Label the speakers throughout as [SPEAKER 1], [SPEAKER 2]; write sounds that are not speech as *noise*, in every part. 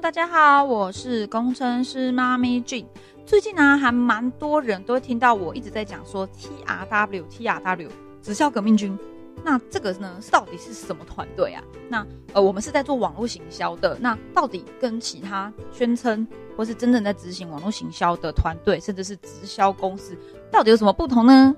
[SPEAKER 1] 大家好，我是工程师妈咪 Jane。最近呢，还蛮多人都会听到我一直在讲说 T R W T R W 直销革命军。那这个呢，到底是什么团队啊？那呃，我们是在做网络行销的。那到底跟其他宣称或是真正在执行网络行销的团队，甚至是直销公司，到底有什么不同呢？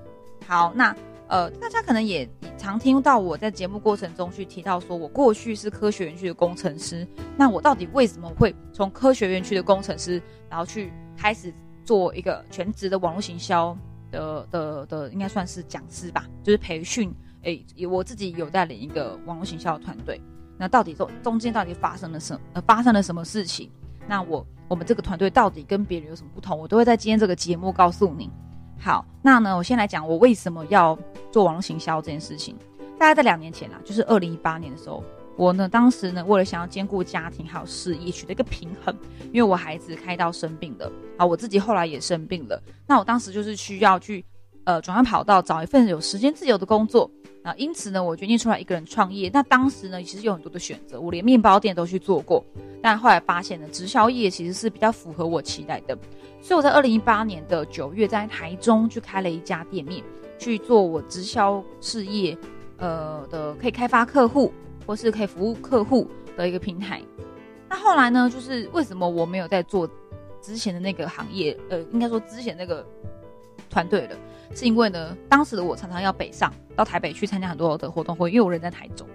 [SPEAKER 1] 好，那。呃，大家可能也常听到我在节目过程中去提到，说我过去是科学园区的工程师。那我到底为什么会从科学园区的工程师，然后去开始做一个全职的网络行销的的的，应该算是讲师吧，就是培训。诶，我自己有带领一个网络行销的团队。那到底中中间到底发生了什呃发生了什么事情？那我我们这个团队到底跟别人有什么不同？我都会在今天这个节目告诉你。好，那呢，我先来讲我为什么要做网络行销这件事情。大概在两年前啦，就是二零一八年的时候，我呢当时呢为了想要兼顾家庭还有事业，取得一个平衡，因为我孩子开刀生病了，啊，我自己后来也生病了，那我当时就是需要去呃转换跑道，找一份有时间自由的工作啊，因此呢，我决定出来一个人创业。那当时呢，其实有很多的选择，我连面包店都去做过，但后来发现呢，直销业其实是比较符合我期待的。所以我在二零一八年的九月，在台中去开了一家店面，去做我直销事业，呃的可以开发客户或是可以服务客户的一个平台。那后来呢，就是为什么我没有在做之前的那个行业，呃，应该说之前那个团队了，是因为呢，当时的我常常要北上到台北去参加很多的活动会，因为我人在台中。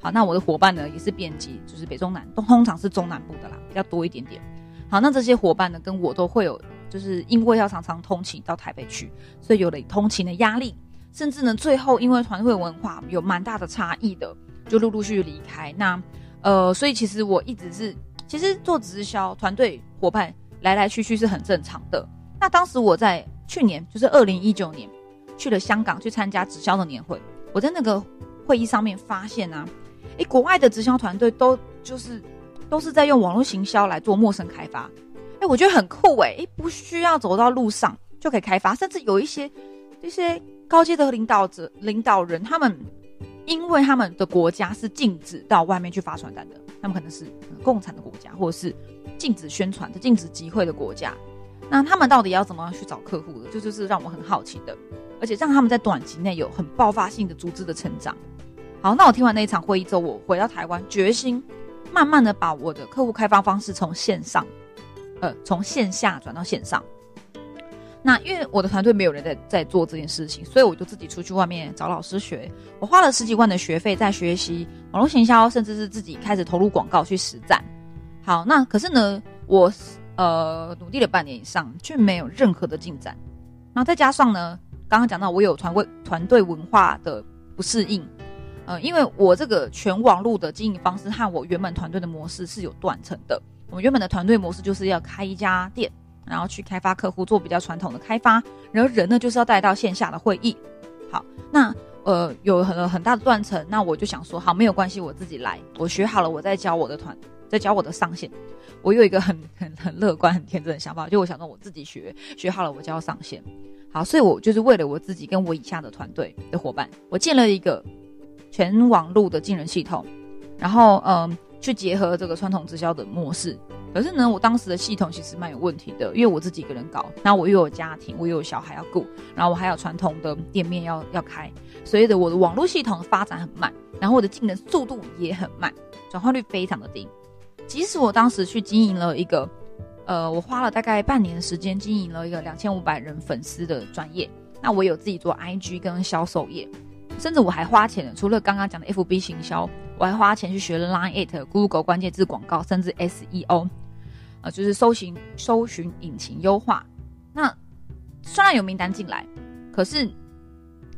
[SPEAKER 1] 好，那我的伙伴呢也是遍及，就是北中南，都通常是中南部的啦，比较多一点点。好，那这些伙伴呢，跟我都会有，就是因为要常常通勤到台北去，所以有了通勤的压力，甚至呢，最后因为团队文化有蛮大的差异的，就陆陆续续离开。那，呃，所以其实我一直是，其实做直销团队伙伴来来去去是很正常的。那当时我在去年，就是二零一九年，去了香港去参加直销的年会，我在那个会议上面发现啊，诶，国外的直销团队都就是。都是在用网络行销来做陌生开发，哎，我觉得很酷哎，哎，不需要走到路上就可以开发，甚至有一些这些高阶的领导者、领导人，他们因为他们的国家是禁止到外面去发传单的，他们可能是共产的国家，或者是禁止宣传的、禁止集会的国家，那他们到底要怎么样去找客户的？就就是让我很好奇的，而且让他们在短期内有很爆发性的组织的成长。好，那我听完那一场会议之后，我回到台湾，决心。慢慢的把我的客户开发方式从线上，呃，从线下转到线上。那因为我的团队没有人在在做这件事情，所以我就自己出去外面找老师学。我花了十几万的学费在学习网络行销，甚至是自己开始投入广告去实战。好，那可是呢，我呃努力了半年以上，却没有任何的进展。然后再加上呢，刚刚讲到我有团队团队文化的不适应。呃，因为我这个全网络的经营方式和我原本团队的模式是有断层的。我们原本的团队模式就是要开一家店，然后去开发客户，做比较传统的开发，然后人呢就是要带到线下的会议。好，那呃有很很大的断层，那我就想说，好，没有关系，我自己来，我学好了，我再教我的团，再教我的上线。我有一个很 *laughs* 很很乐观、很天真的想法，就我想说我自己学学好了，我就要上线。好，所以我就是为了我自己跟我以下的团队的伙伴，我建了一个。全网络的进人系统，然后嗯，去结合这个传统直销的模式。可是呢，我当时的系统其实蛮有问题的，因为我自己一个人搞，那我又有家庭，我又有小孩要顾，然后我还有传统的店面要要开，所以的我的网络系统发展很慢，然后我的进人速度也很慢，转化率非常的低。即使我当时去经营了一个，呃，我花了大概半年的时间经营了一个两千五百人粉丝的专业，那我有自己做 IG 跟销售业。甚至我还花钱了，除了刚刚讲的 FB 行销，我还花钱去学了 Line It、Google 关键字广告，甚至 SEO，呃，就是搜寻搜寻引擎优化。那虽然有名单进来，可是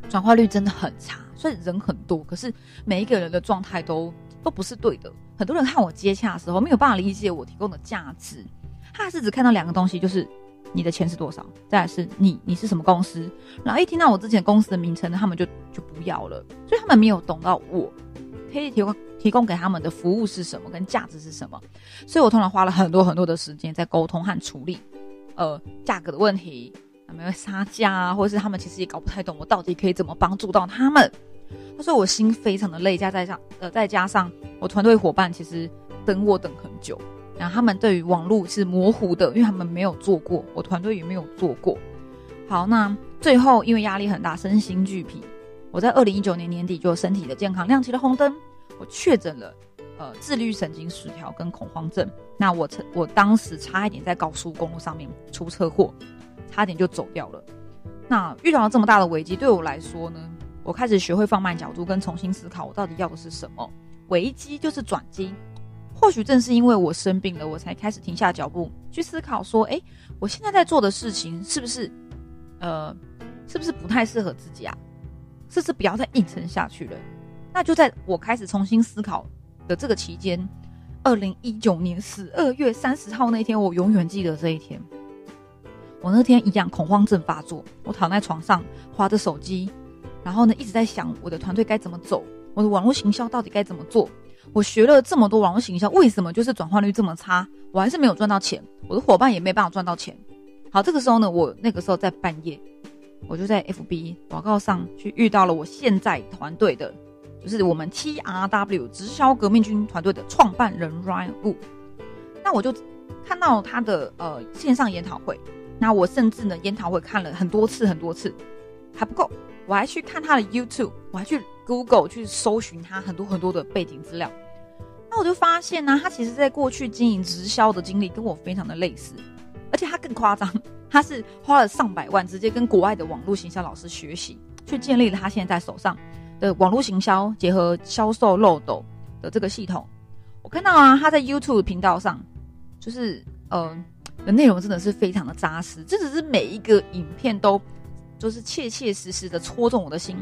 [SPEAKER 1] 转化率真的很差。所以人很多，可是每一个人的状态都都不是对的。很多人看我接洽的时候，没有办法理解我提供的价值，他还是只看到两个东西，就是。你的钱是多少？再来是你，你是什么公司？然后一听到我之前公司的名称，他们就就不要了，所以他们没有懂到我可以提供提供给他们的服务是什么，跟价值是什么。所以我通常花了很多很多的时间在沟通和处理，呃，价格的问题，有没有杀价啊？或者是他们其实也搞不太懂我到底可以怎么帮助到他们。他说我心非常的累，加在上呃再加上我团队伙伴其实等我等很久。然后他们对于网络是模糊的，因为他们没有做过，我团队也没有做过。好，那最后因为压力很大，身心俱疲，我在二零一九年年底就身体的健康亮起了红灯，我确诊了呃自律神经失调跟恐慌症。那我曾我当时差一点在高速公路上面出车祸，差点就走掉了。那遇到了这么大的危机，对我来说呢，我开始学会放慢角度跟重新思考，我到底要的是什么？危机就是转机。或许正是因为我生病了，我才开始停下脚步去思考，说，哎，我现在在做的事情是不是？呃，是不是不太适合自己啊？是不是不要再硬撑下去了？那就在我开始重新思考的这个期间，二零一九年十二月三十号那天，我永远记得这一天。我那天一样恐慌症发作，我躺在床上划着手机，然后呢一直在想我的团队该怎么走，我的网络行销到底该怎么做？我学了这么多网络行销，为什么就是转化率这么差？我还是没有赚到钱，我的伙伴也没办法赚到钱。好，这个时候呢，我那个时候在半夜，我就在 FB 广告上去遇到了我现在团队的，就是我们 TRW 直销革命军团队的创办人 Ryan Wu。那我就看到他的呃线上研讨会，那我甚至呢研讨会看了很多次很多次，还不够，我还去看他的 YouTube，我还去 Google 去搜寻他很多很多的背景资料。那我就发现呢，他其实在过去经营直销的经历跟我非常的类似。而且他更夸张，他是花了上百万，直接跟国外的网络行销老师学习，去建立了他现在手上的网络行销结合销售漏斗的这个系统。我看到啊，他在 YouTube 频道上，就是呃的内容真的是非常的扎实，这只是每一个影片都就是切切实实的戳中我的心。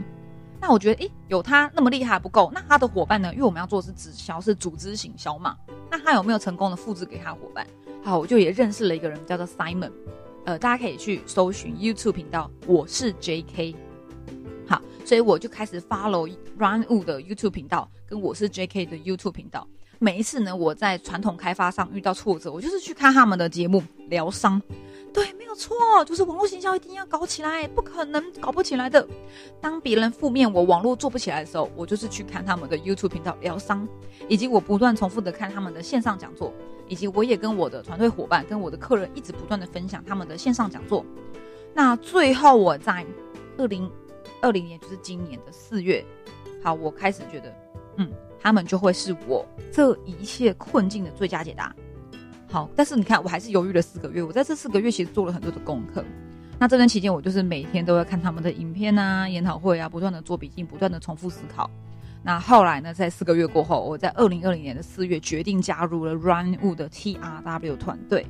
[SPEAKER 1] 那我觉得，诶，有他那么厉害不够，那他的伙伴呢？因为我们要做的是直销，是组织行销嘛，那他有没有成功的复制给他伙伴？好，我就也认识了一个人，叫做 Simon，呃，大家可以去搜寻 YouTube 频道，我是 J.K。好，所以我就开始 follow Run Wu 的 YouTube 频道，跟我是 J.K 的 YouTube 频道。每一次呢，我在传统开发上遇到挫折，我就是去看他们的节目疗伤。没错，就是网络行销一定要搞起来，不可能搞不起来的。当别人负面我网络做不起来的时候，我就是去看他们的 YouTube 频道疗伤，以及我不断重复的看他们的线上讲座。以及我也跟我的团队伙伴、跟我的客人一直不断的分享他们的线上讲座。那最后我在二零二零年，就是今年的四月，好，我开始觉得，嗯，他们就会是我这一切困境的最佳解答。好，但是你看，我还是犹豫了四个月。我在这四个月其实做了很多的功课。那这段期间，我就是每天都要看他们的影片啊、研讨会啊，不断的做笔记，不断的重复思考。那后来呢？在四个月过后，我在二零二零年的四月决定加入了 Run Wood 的 TRW 团队。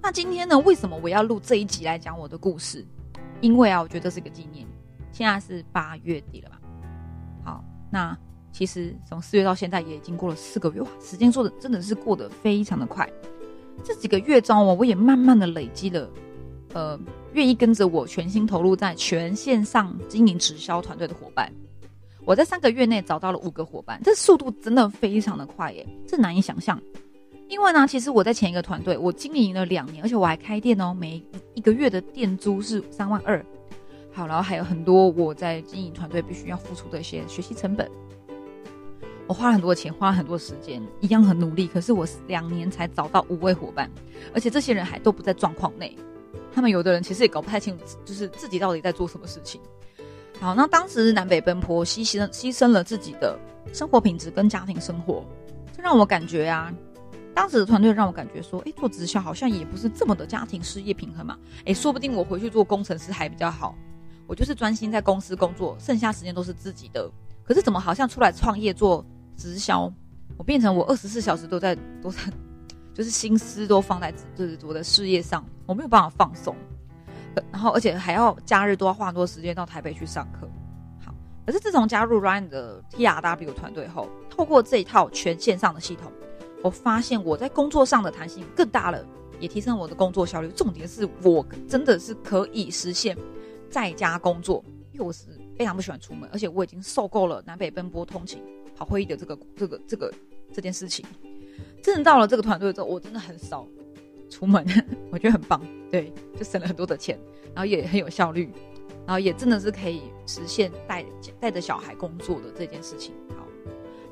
[SPEAKER 1] 那今天呢？为什么我要录这一集来讲我的故事？因为啊，我觉得这是个纪念。现在是八月底了吧？好，那其实从四月到现在也已经过了四个月，哇，时间做的真的是过得非常的快。这几个月中，我我也慢慢的累积了，呃，愿意跟着我全心投入在全线上经营直销团队的伙伴。我在三个月内找到了五个伙伴，这速度真的非常的快耶，这难以想象。因为呢，其实我在前一个团队，我经营了两年，而且我还开店哦，每一个月的店租是三万二。好，然后还有很多我在经营团队必须要付出的一些学习成本。我花很多钱，花了很多时间，一样很努力。可是我两年才找到五位伙伴，而且这些人还都不在状况内。他们有的人其实也搞不太清楚，就是自己到底在做什么事情。好，那当时南北奔波，牺牲牺牲了自己的生活品质跟家庭生活，这让我感觉啊，当时的团队让我感觉说，哎，做直销好像也不是这么的家庭事业平衡嘛，哎，说不定我回去做工程师还比较好，我就是专心在公司工作，剩下时间都是自己的。可是怎么好像出来创业做直销，我变成我二十四小时都在都在，就是心思都放在就是我的事业上，我没有办法放松。然后，而且还要假日都要花很多时间到台北去上课。好，可是自从加入 Ryan 的 TRW 团队后，透过这一套全线上的系统，我发现我在工作上的弹性更大了，也提升我的工作效率。重点是我真的是可以实现在家工作，因为我是非常不喜欢出门，而且我已经受够了南北奔波通勤、跑会议的这个、这个、这个这件事情。真的到了这个团队之后，我真的很少。出门，*laughs* 我觉得很棒，对，就省了很多的钱，然后也很有效率，然后也真的是可以实现带带着小孩工作的这件事情。好，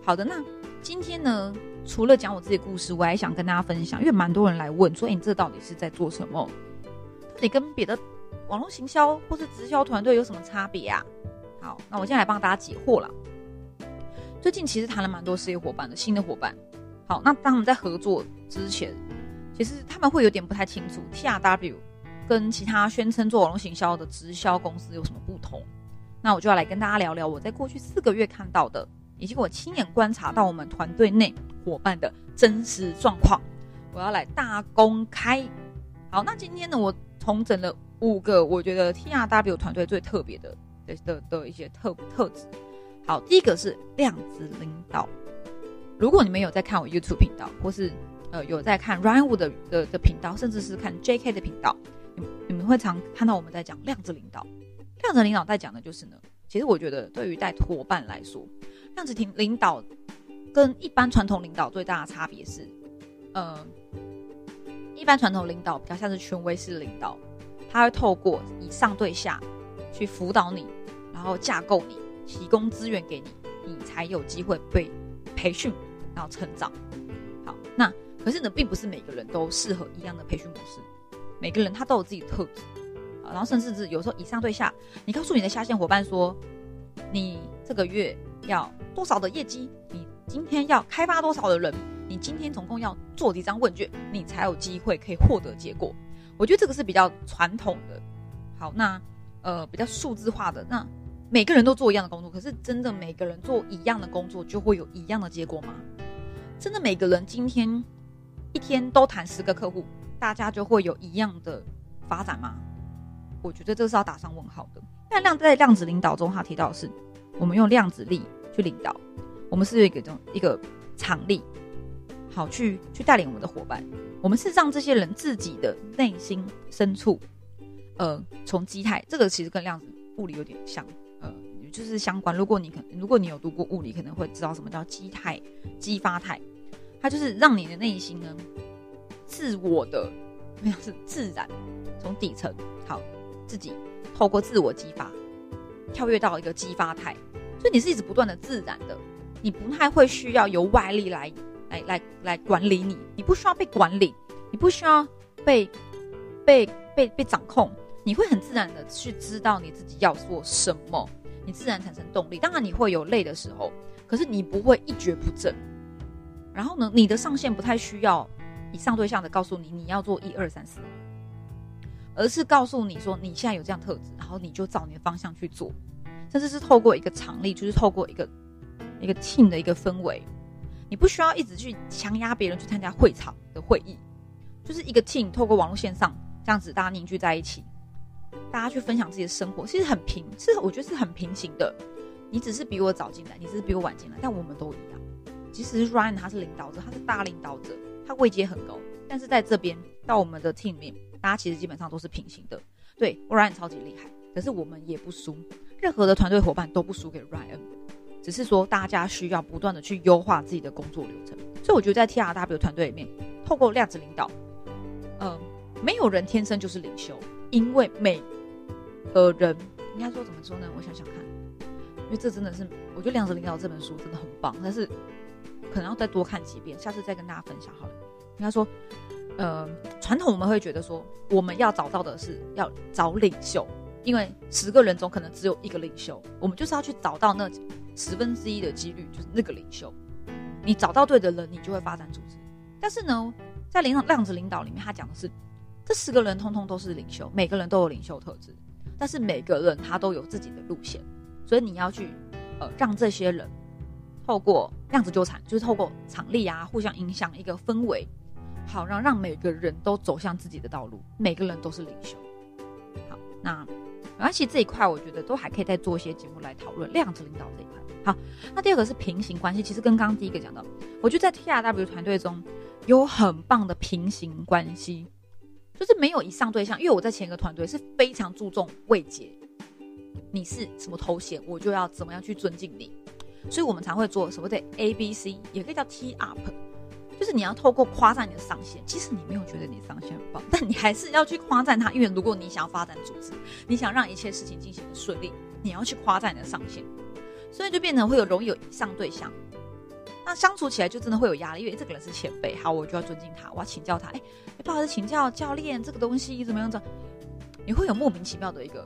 [SPEAKER 1] 好的，那今天呢，除了讲我自己故事，我还想跟大家分享，因为蛮多人来问说，你这到底是在做什么？到底跟别的网络行销或是直销团队有什么差别啊？好，那我现在来帮大家解惑了。最近其实谈了蛮多事业伙伴的新的伙伴。好，那当我们在合作之前，其实他们会有点不太清楚 T R W 跟其他宣称做网络行销的直销公司有什么不同。那我就要来跟大家聊聊我在过去四个月看到的，以及我亲眼观察到我们团队内伙伴的真实状况。我要来大公开。好，那今天呢，我重整了五个我觉得 T R W 团队最特别的的的的一些特特质。好，第一个是量子领导。如果你们有在看我 YouTube 频道，或是呃有在看 Ryan Wood 的的的频道，甚至是看 JK 的频道，你你们会常看到我们在讲量子领导。量子领导在讲的就是呢，其实我觉得对于带伙伴来说，量子领领导跟一般传统领导最大的差别是，呃，一般传统领导比较像是权威式领导，他会透过以上对下去辅导你，然后架构你。提供资源给你，你才有机会被培训，然后成长。好，那可是呢，并不是每个人都适合一样的培训模式，每个人他都有自己的特质。啊，然后甚至是有时候以上对下，你告诉你的下线伙伴说，你这个月要多少的业绩，你今天要开发多少的人，你今天总共要做几张问卷，你才有机会可以获得结果。我觉得这个是比较传统的。好，那呃比较数字化的那。每个人都做一样的工作，可是真的每个人做一样的工作就会有一样的结果吗？真的每个人今天一天都谈十个客户，大家就会有一样的发展吗？我觉得这是要打上问号的。那量在量子领导中，他提到的是我们用量子力去领导，我们是一个这种一个场力，好去去带领我们的伙伴。我们是让这些人自己的内心深处，呃，从基态，这个其实跟量子物理有点像。就是相关。如果你可，如果你有读过物理，可能会知道什么叫激态、激发态。它就是让你的内心呢，自我的，没有是自然，从底层好，自己透过自我激发，跳跃到一个激发态。所以你是一直不断的自然的，你不太会需要由外力来来来来管理你，你不需要被管理，你不需要被被被被掌控，你会很自然的去知道你自己要做什么。你自然产生动力，当然你会有累的时候，可是你不会一蹶不振。然后呢，你的上线不太需要以上对象的告诉你你要做一二三四，而是告诉你说你现在有这样特质，然后你就照你的方向去做，甚至是透过一个场力，就是透过一个一个 team 的一个氛围，你不需要一直去强压别人去参加会场的会议，就是一个 team 透过网络线上这样子大家凝聚在一起。大家去分享自己的生活，其实很平，是我觉得是很平行的。你只是比我早进来，你只是比我晚进来，但我们都一样。其实 Ryan 他是领导者，他是大领导者，他位阶很高。但是在这边到我们的 team 里面，大家其实基本上都是平行的。对，Ryan 超级厉害，可是我们也不输，任何的团队伙伴都不输给 Ryan，只是说大家需要不断的去优化自己的工作流程。所以我觉得在 TRW 团队里面，透过量子领导，嗯，没有人天生就是领袖，因为每的人应该说怎么说呢？我想想看，因为这真的是我觉得《量子领导》这本书真的很棒，但是可能要再多看几遍，下次再跟大家分享好了。应该说，呃，传统我们会觉得说，我们要找到的是要找领袖，因为十个人中可能只有一个领袖，我们就是要去找到那十分之一的几率，就是那个领袖。你找到对的人，你就会发展组织。但是呢，在领量子领导里面，他讲的是这十个人通通都是领袖，每个人都有领袖特质。但是每个人他都有自己的路线，所以你要去，呃，让这些人透过量子纠缠，就是透过场力啊，互相影响一个氛围，好让让每个人都走向自己的道路，每个人都是领袖。好，那而且这一块我觉得都还可以再做一些节目来讨论量子领导这一块。好，那第二个是平行关系，其实跟刚刚第一个讲到，我觉得在 T R W 团队中有很棒的平行关系。就是没有以上对象，因为我在前一个团队是非常注重位阶，你是什么头衔，我就要怎么样去尊敬你，所以我们才会做所谓的 A B C，也可以叫 T up，就是你要透过夸赞你的上线，其实你没有觉得你上线很棒，但你还是要去夸赞他，因为如果你想要发展组织，你想让一切事情进行的顺利，你要去夸赞你的上线，所以就变成会有容易有以上对象，那相处起来就真的会有压力，因为这个人是前辈，好，我就要尊敬他，我要请教他。哎，不好意思，请教教练，这个东西怎么样子？你会有莫名其妙的一个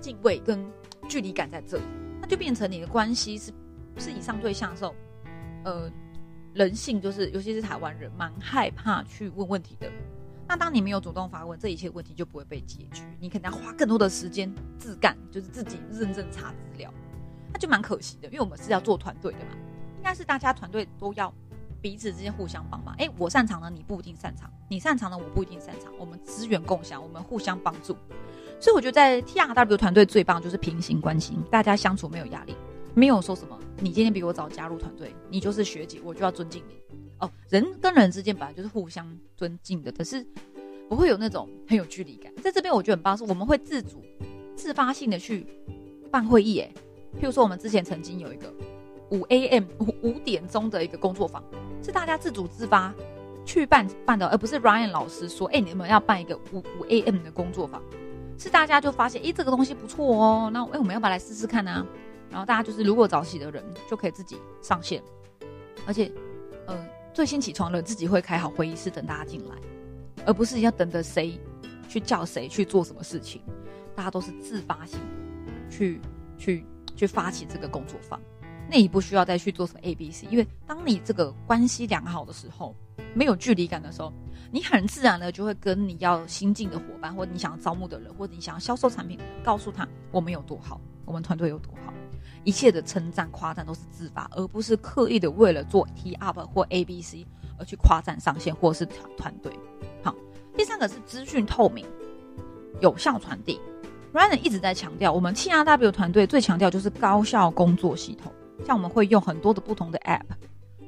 [SPEAKER 1] 敬畏跟距离感在这里，那就变成你的关系是是以上对象的时候，呃，人性就是尤其是台湾人蛮害怕去问问题的。那当你没有主动发问，这一切问题就不会被解决，你可能要花更多的时间自干，就是自己认真查资料，那就蛮可惜的，因为我们是要做团队的嘛。应该是大家团队都要彼此之间互相帮忙。哎，我擅长的你不一定擅长，你擅长的我不一定擅长，我们资源共享，我们互相帮助。所以我觉得在 T R W 团队最棒就是平行关系，大家相处没有压力，没有说什么你今天比我早加入团队，你就是学姐，我就要尊敬你。哦，人跟人之间本来就是互相尊敬的，可是不会有那种很有距离感。在这边我觉得很棒，是我们会自主、自发性的去办会议。哎，譬如说我们之前曾经有一个。五 A.M. 五五点钟的一个工作坊，是大家自主自发去办办的，而不是 Ryan 老师说：“哎，你们要办一个五五 A.M. 的工作坊。”是大家就发现：“哎，这个东西不错哦，那哎，我们要不要来试试看呢？”然后大家就是如果早起的人就可以自己上线，而且，呃，最先起床的人自己会开好会议室等大家进来，而不是要等着谁去叫谁去做什么事情，大家都是自发性的去去去发起这个工作坊。那你不需要再去做什么 A、B、C，因为当你这个关系良好的时候，没有距离感的时候，你很自然的就会跟你要新进的伙伴，或你想要招募的人，或者你想要销售产品，告诉他我们有多好，我们团队有多好，一切的称赞夸赞都是自发，而不是刻意的为了做 T up 或 A、B、C 而去夸赞上线或是团团队。好，第三个是资讯透明、有效传递。Ryan 一直在强调，我们 T R W 团队最强调就是高效工作系统。像我们会用很多的不同的 App，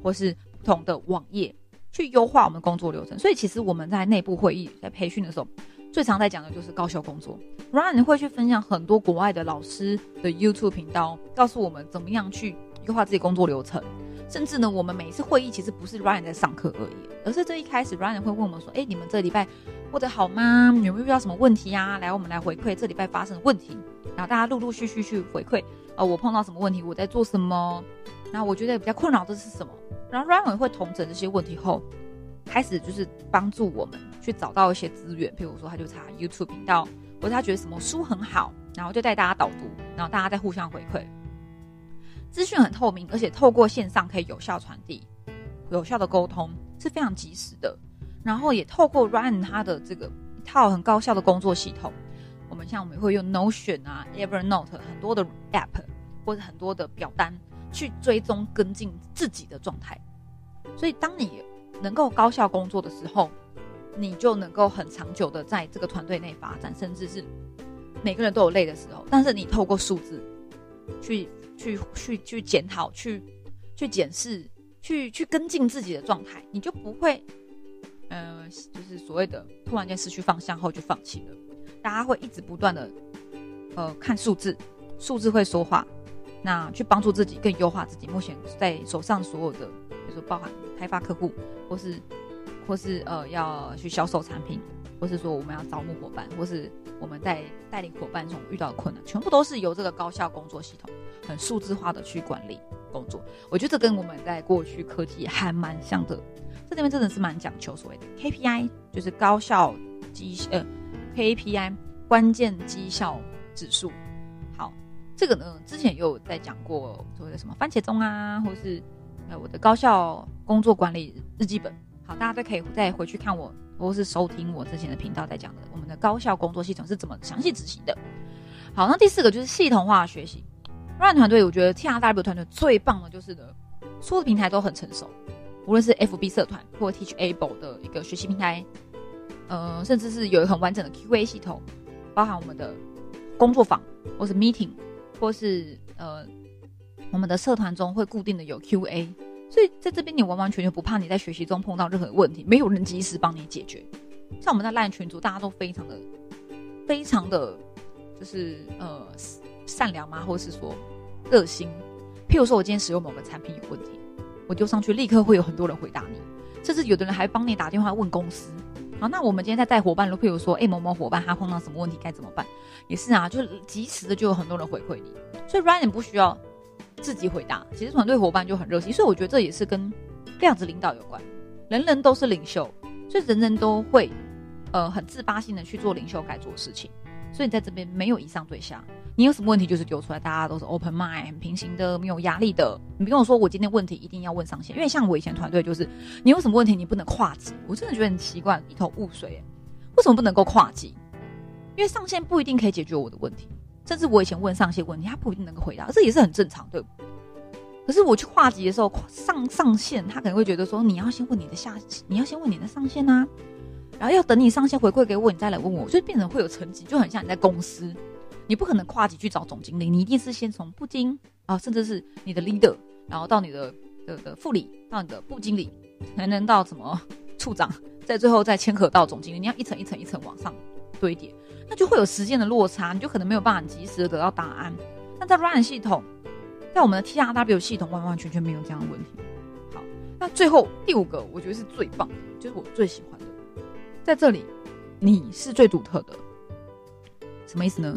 [SPEAKER 1] 或是不同的网页去优化我们工作流程。所以其实我们在内部会议在培训的时候，最常在讲的就是高效工作。然后你会去分享很多国外的老师的 YouTube 频道，告诉我们怎么样去优化自己工作流程。甚至呢，我们每一次会议其实不是 Ryan 在上课而已，而是这一开始 Ryan 会问我们说：“哎，你们这礼拜过得好吗？有没有遇到什么问题呀？来，我们来回馈这礼拜发生的问题。”然后大家陆陆续续去回馈。呃，我碰到什么问题，我在做什么？那我觉得比较困扰的是什么？然后 Ryan 会统整这些问题后，开始就是帮助我们去找到一些资源。譬如说，他就查 YouTube 频道，或者他觉得什么书很好，然后就带大家导读，然后大家再互相回馈。资讯很透明，而且透过线上可以有效传递、有效的沟通，是非常及时的。然后也透过 Ryan 他的这个一套很高效的工作系统。我们像我们会用 Notion 啊，Evernote 很多的 App 或者很多的表单去追踪跟进自己的状态，所以当你能够高效工作的时候，你就能够很长久的在这个团队内发展，甚至是每个人都有累的时候，但是你透过数字去去去去检讨、去去检视、去去跟进自己的状态，你就不会，呃，就是所谓的突然间失去方向后就放弃了。大家会一直不断的，呃，看数字，数字会说话，那去帮助自己更优化自己。目前在手上所有的，比如说包含开发客户，或是或是呃要去销售产品，或是说我们要招募伙伴，或是我们在带领伙伴中遇到的困难，全部都是由这个高效工作系统很数字化的去管理工作。我觉得这跟我们在过去科技还蛮像的，这里面真的是蛮讲求所谓的 KPI，就是高效绩呃。KPI 关键绩效指数，好，这个呢之前也有在讲过所谓的什么番茄钟啊，或是呃我的高效工作管理日记本，好，大家都可以再回去看我，或是收听我之前的频道在讲的我们的高效工作系统是怎么详细执行的。好，那第四个就是系统化学习。Run 团队，我觉得 TRW 团队最棒的就是的，所有的平台都很成熟，无论是 FB 社团或 Teachable 的一个学习平台。呃，甚至是有一个很完整的 Q&A 系统，包含我们的工作坊，或是 meeting，或是呃，我们的社团中会固定的有 Q&A，所以在这边你完完全全不怕你在学习中碰到任何问题，没有人及时帮你解决。像我们在烂群组，大家都非常的、非常的，就是呃善良吗？或是说热心？譬如说我今天使用某个产品有问题，我丢上去，立刻会有很多人回答你，甚至有的人还帮你打电话问公司。好，那我们今天在带伙伴，如譬如说，哎，某某伙伴他碰到什么问题该怎么办？也是啊，就及时的就有很多人回馈你，所以 Ryan 不需要自己回答，其实团队伙伴就很热心，所以我觉得这也是跟量子领导有关。人人都是领袖，所以人人都会呃很自发性的去做领袖该做的事情。所以你在这边没有以上对下，你有什么问题就是丢出来，大家都是 open mind，很平行的，没有压力的。你不用说我今天问题一定要问上线，因为像我以前团队就是，你有什么问题你不能跨级，我真的觉得很奇怪，一头雾水。为什么不能够跨级？因为上线不一定可以解决我的问题，甚至我以前问上线问题，他不一定能够回答，这也是很正常，对不。可是我去跨级的时候，上上线他可能会觉得说，你要先问你的下，你要先问你的上线啊。然后要等你上线回馈给我，你再来问我，所以变成会有层级，就很像你在公司，你不可能跨级去找总经理，你一定是先从部经啊，甚至是你的 leader，然后到你的的的副理，到你的部经理，才能到什么处长，在最后再牵扯到总经理，你要一层一层一层往上堆叠，那就会有时间的落差，你就可能没有办法及时的得到答案。那在 Run 系统，在我们的 TRW 系统，完完全全没有这样的问题。好，那最后第五个，我觉得是最棒的，就是我最喜欢的。在这里，你是最独特的，什么意思呢？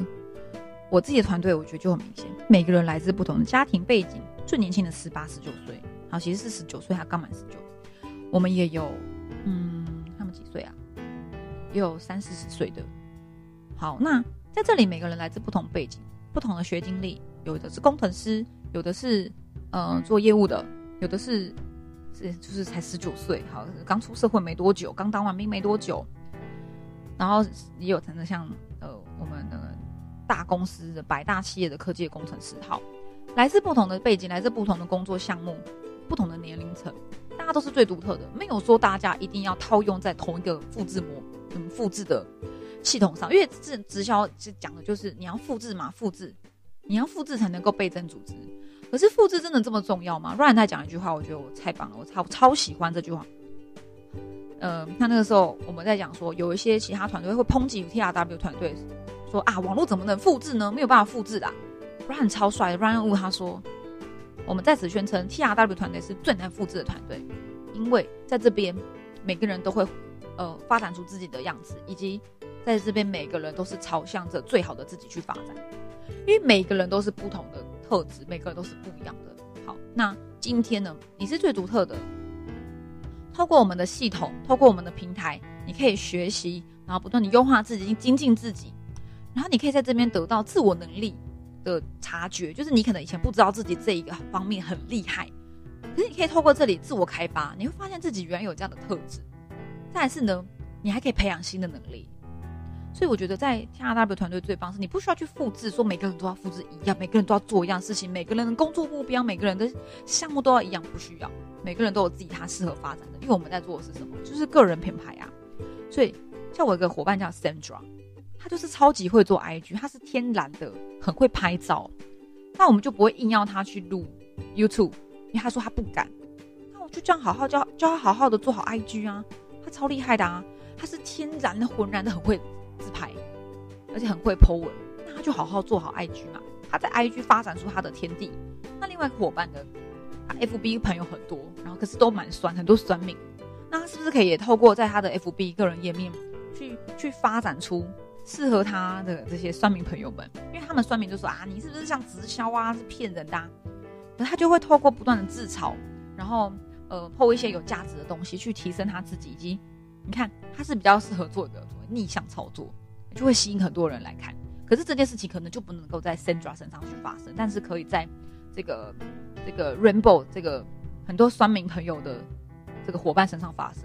[SPEAKER 1] 我自己的团队，我觉得就很明显，每个人来自不同的家庭背景，最年轻的十八、十九岁，好，其实是十九岁，他刚满十九。我们也有，嗯，他们几岁啊？也有三四十岁的。好，那在这里，每个人来自不同背景，不同的学经历，有的是工程师，有的是嗯做业务的，有的是。是，就是才十九岁，好，刚出社会没多久，刚当完兵没多久，然后也有真的像呃我们的大公司的百大企业的科技工程师，好，来自不同的背景，来自不同的工作项目，不同的年龄层，大家都是最独特的，没有说大家一定要套用在同一个复制模嗯复制的系统上，因为这直销是讲的就是你要复制嘛，复制，你要复制才能够倍增组织。可是复制真的这么重要吗？Ryan 他讲一句话，我觉得我太棒了，我超超喜欢这句话。呃，那那个时候我们在讲说，有一些其他团队会抨击 TRW 团队，说啊，网络怎么能复制呢？没有办法复制的。Ryan 超帅，Ryan Wu 他说，我们在此宣称 TRW 团队是最难复制的团队，因为在这边每个人都会呃发展出自己的样子，以及在这边每个人都是朝向着最好的自己去发展，因为每个人都是不同的。特质每个人都是不一样的。好，那今天呢，你是最独特的。透过我们的系统，透过我们的平台，你可以学习，然后不断的优化自己，精进自己。然后你可以在这边得到自我能力的察觉，就是你可能以前不知道自己这一个方面很厉害，可是你可以透过这里自我开发，你会发现自己原来有这样的特质。再是呢，你还可以培养新的能力。所以我觉得在 T R W 团队最棒是，你不需要去复制，说每个人都要复制一样，每个人都要做一样事情，每个人的工作目标，每个人的项目都要一样，不需要。每个人都有自己他适合发展的，因为我们在做的是什么？就是个人品牌啊。所以像我一个伙伴叫 Sandra，他就是超级会做 I G，他是天然的很会拍照，那我们就不会硬要他去录 YouTube，因为他说他不敢。那我就这样好好教教他好好的做好 I G 啊，他超厉害的啊，他是天然的浑然的很会。自拍，而且很会 Po 文，那他就好好做好 IG 嘛。他在 IG 发展出他的天地。那另外一个伙伴呢，他 FB 朋友很多，然后可是都蛮酸，很多酸命。那他是不是可以也透过在他的 FB 个人页面，去去发展出适合他的这些酸民朋友们？因为他们酸民就说啊，你是不是像直销啊，是骗人的？那他就会透过不断的自嘲，然后呃 Po 一些有价值的东西，去提升他自己，以及你看他是比较适合做一个。逆向操作就会吸引很多人来看，可是这件事情可能就不能够在 Sandra 身上去发生，但是可以在这个这个 Rainbow 这个很多酸民朋友的这个伙伴身上发生。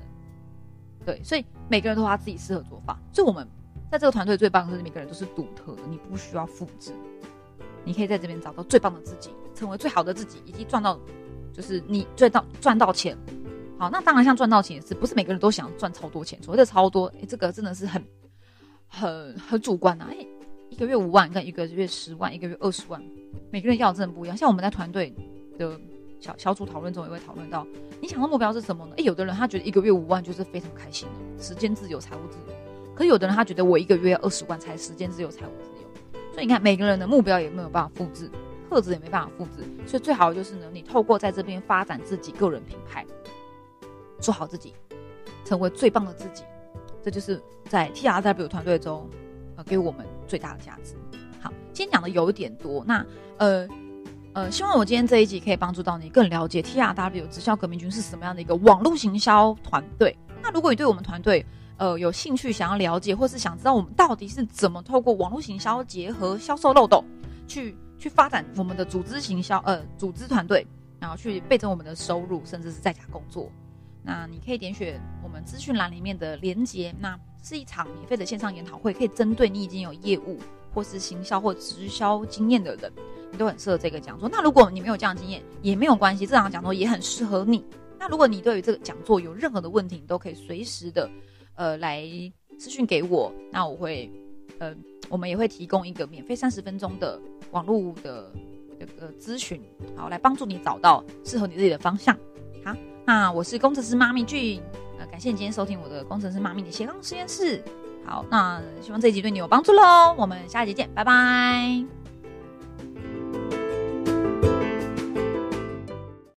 [SPEAKER 1] 对，所以每个人都他自己适合做法。所以我们在这个团队最棒的是每个人都是独特的，你不需要复制，你可以在这边找到最棒的自己，成为最好的自己，以及赚到就是你赚到赚到钱。好，那当然，像赚到钱也是，不是每个人都想赚超多钱。所谓的超多，哎，这个真的是很、很、很主观呐。哎，一个月五万跟一个月十万，一个月二十万，每个人要的真的不一样。像我们在团队的小小组讨论中，也会讨论到，你想的目标是什么呢？哎，有的人他觉得一个月五万就是非常开心的，时间自由、财务自由。可是有的人他觉得我一个月二十万才时间自由、财务自由。所以你看，每个人的目标也没有办法复制，特质也没办法复制。所以最好的就是呢，你透过在这边发展自己个人品牌。做好自己，成为最棒的自己，这就是在 T R W 团队中，呃，给我们最大的价值。好，今天讲的有一点多，那呃，呃，希望我今天这一集可以帮助到你更了解 T R W 直销革命军是什么样的一个网络行销团队。那如果你对我们团队呃有兴趣，想要了解，或是想知道我们到底是怎么透过网络行销结合销售漏斗，去去发展我们的组织行销呃组织团队，然后去倍增我们的收入，甚至是在家工作，那你可以点选我们资讯栏里面的连接。那是一场免费的线上研讨会，可以针对你已经有业务或是行销或直销经验的人。你都很适合这个讲座。那如果你没有这样经验，也没有关系，这场讲座也很适合你。那如果你对于这个讲座有任何的问题，你都可以随时的，呃，来私讯给我。那我会，呃，我们也会提供一个免费三十分钟的网络的这个咨询，好，来帮助你找到适合你自己的方向。好，那我是工程师妈咪俊，呃，感谢你今天收听我的工程师妈咪的斜杠实验室。好，那希望这一集对你有帮助喽。我们下一集见，拜拜。